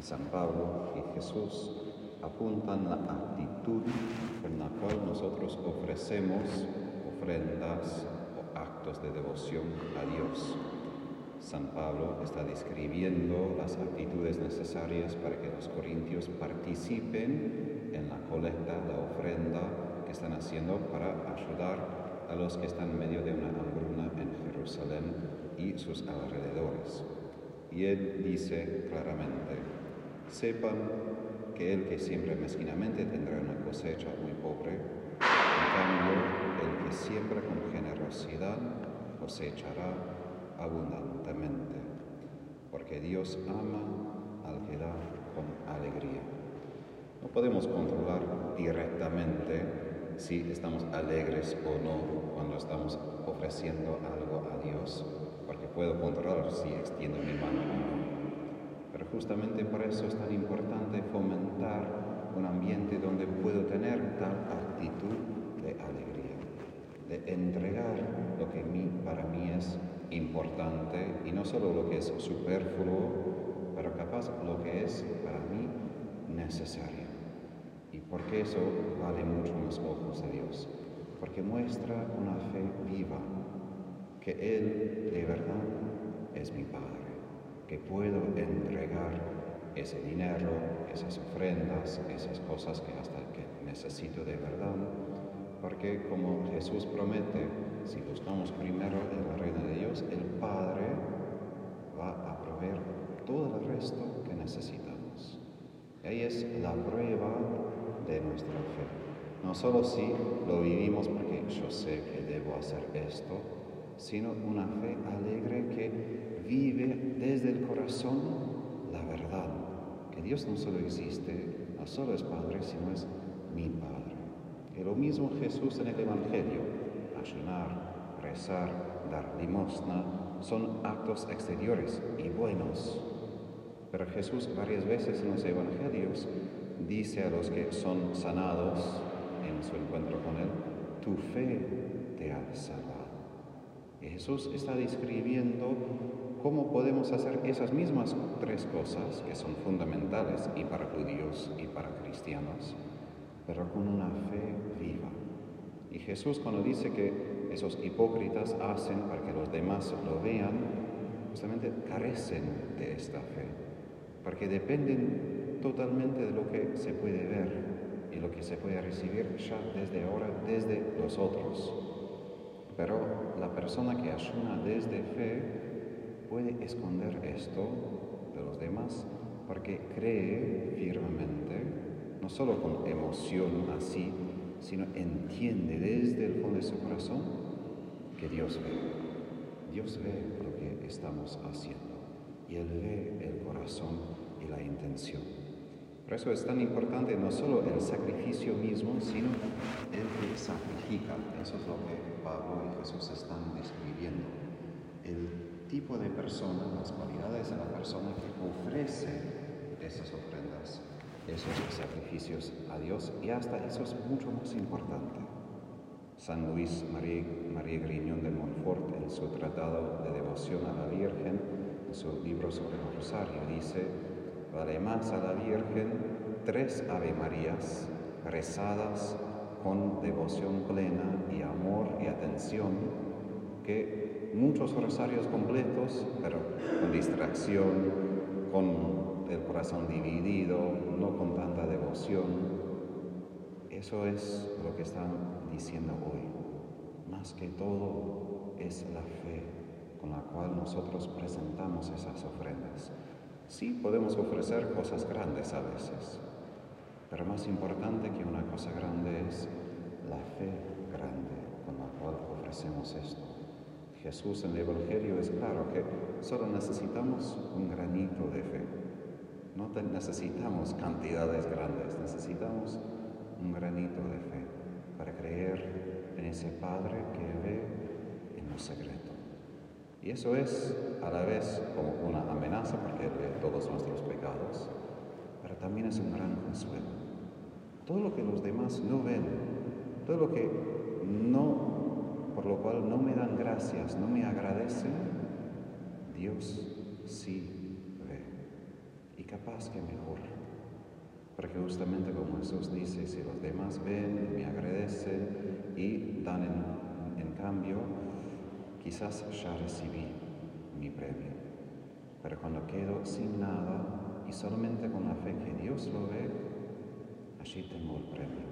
y San Pablo y Jesús apuntan la actitud con la cual nosotros ofrecemos ofrendas o actos de devoción a Dios. San Pablo está describiendo las actitudes necesarias para que los corintios participen en la colecta, la ofrenda que están haciendo para ayudar a los que están en medio de una hambruna en Jerusalén y sus alrededores. Y él dice claramente, sepan que el que siempre mezquinamente tendrá una cosecha muy pobre, en cambio el que siembra con generosidad cosechará abundantemente, porque Dios ama al que da con alegría. No podemos controlar directamente si estamos alegres o no cuando estamos ofreciendo algo a Dios, porque puedo controlar si extiendo mi mano o no. Justamente por eso es tan importante fomentar un ambiente donde puedo tener tal actitud de alegría, de entregar lo que para mí es importante y no solo lo que es superfluo, pero capaz lo que es para mí necesario. Y porque eso vale mucho en los ojos de Dios, porque muestra una fe viva, que Él de verdad es mi Padre, que puedo entregar ese dinero, esas ofrendas, esas cosas que hasta que necesito de verdad, porque como Jesús promete, si buscamos primero en la reina de Dios, el Padre va a proveer todo el resto que necesitamos. Y ahí es la prueba de nuestra fe. No solo si lo vivimos porque yo sé que debo hacer esto, sino una fe alegre que vive desde el corazón la verdad, que Dios no solo existe, no solo es Padre, sino es mi Padre. Que lo mismo Jesús en el Evangelio, ayunar, rezar, dar limosna, son actos exteriores y buenos. Pero Jesús varias veces en los Evangelios dice a los que son sanados en su encuentro con Él, tu fe Jesús está describiendo cómo podemos hacer esas mismas tres cosas que son fundamentales y para judíos y para cristianos, pero con una fe viva. Y Jesús cuando dice que esos hipócritas hacen para que los demás lo vean, justamente carecen de esta fe, porque dependen totalmente de lo que se puede ver y lo que se puede recibir ya desde ahora, desde los otros. Pero persona que ayuna desde fe puede esconder esto de los demás porque cree firmemente no solo con emoción así, sino entiende desde el fondo de su corazón que Dios ve. Dios ve lo que estamos haciendo y Él ve el corazón y la intención. Por eso es tan importante no solo el sacrificio mismo, sino el que sacrifica. Eso es lo que Pablo y Jesús están describiendo. El tipo de persona, las cualidades de la persona que ofrece esas ofrendas esos sacrificios a Dios y hasta eso es mucho más importante. San Luis María, María Griñón de Montfort, en su tratado de devoción a la Virgen, en su libro sobre el Rosario, dice, vale más a la Virgen tres Ave Marías rezadas con devoción plena y amor y atención que muchos rosarios completos, pero con distracción, con el corazón dividido, no con tanta devoción. Eso es lo que están diciendo hoy. Más que todo es la fe con la cual nosotros presentamos esas ofrendas. Sí podemos ofrecer cosas grandes a veces, pero más importante que una cosa grande es la fe grande con la cual ofrecemos esto. Jesús en el Evangelio es claro que solo necesitamos un granito de fe. No necesitamos cantidades grandes, necesitamos un granito de fe para creer en ese Padre que ve en lo secreto. Y eso es a la vez como una amenaza porque ve todos nuestros pecados, pero también es un gran consuelo. Todo lo que los demás no ven, todo lo que no, por lo cual no me dan gracias, no me agradecen, Dios sí capaz que mejor. Porque justamente como Jesús dice, si los demás ven, me agradecen y dan en cambio, quizás ya recibí mi premio. Pero cuando quedo sin nada y solamente con la fe que Dios lo ve, allí tengo el premio,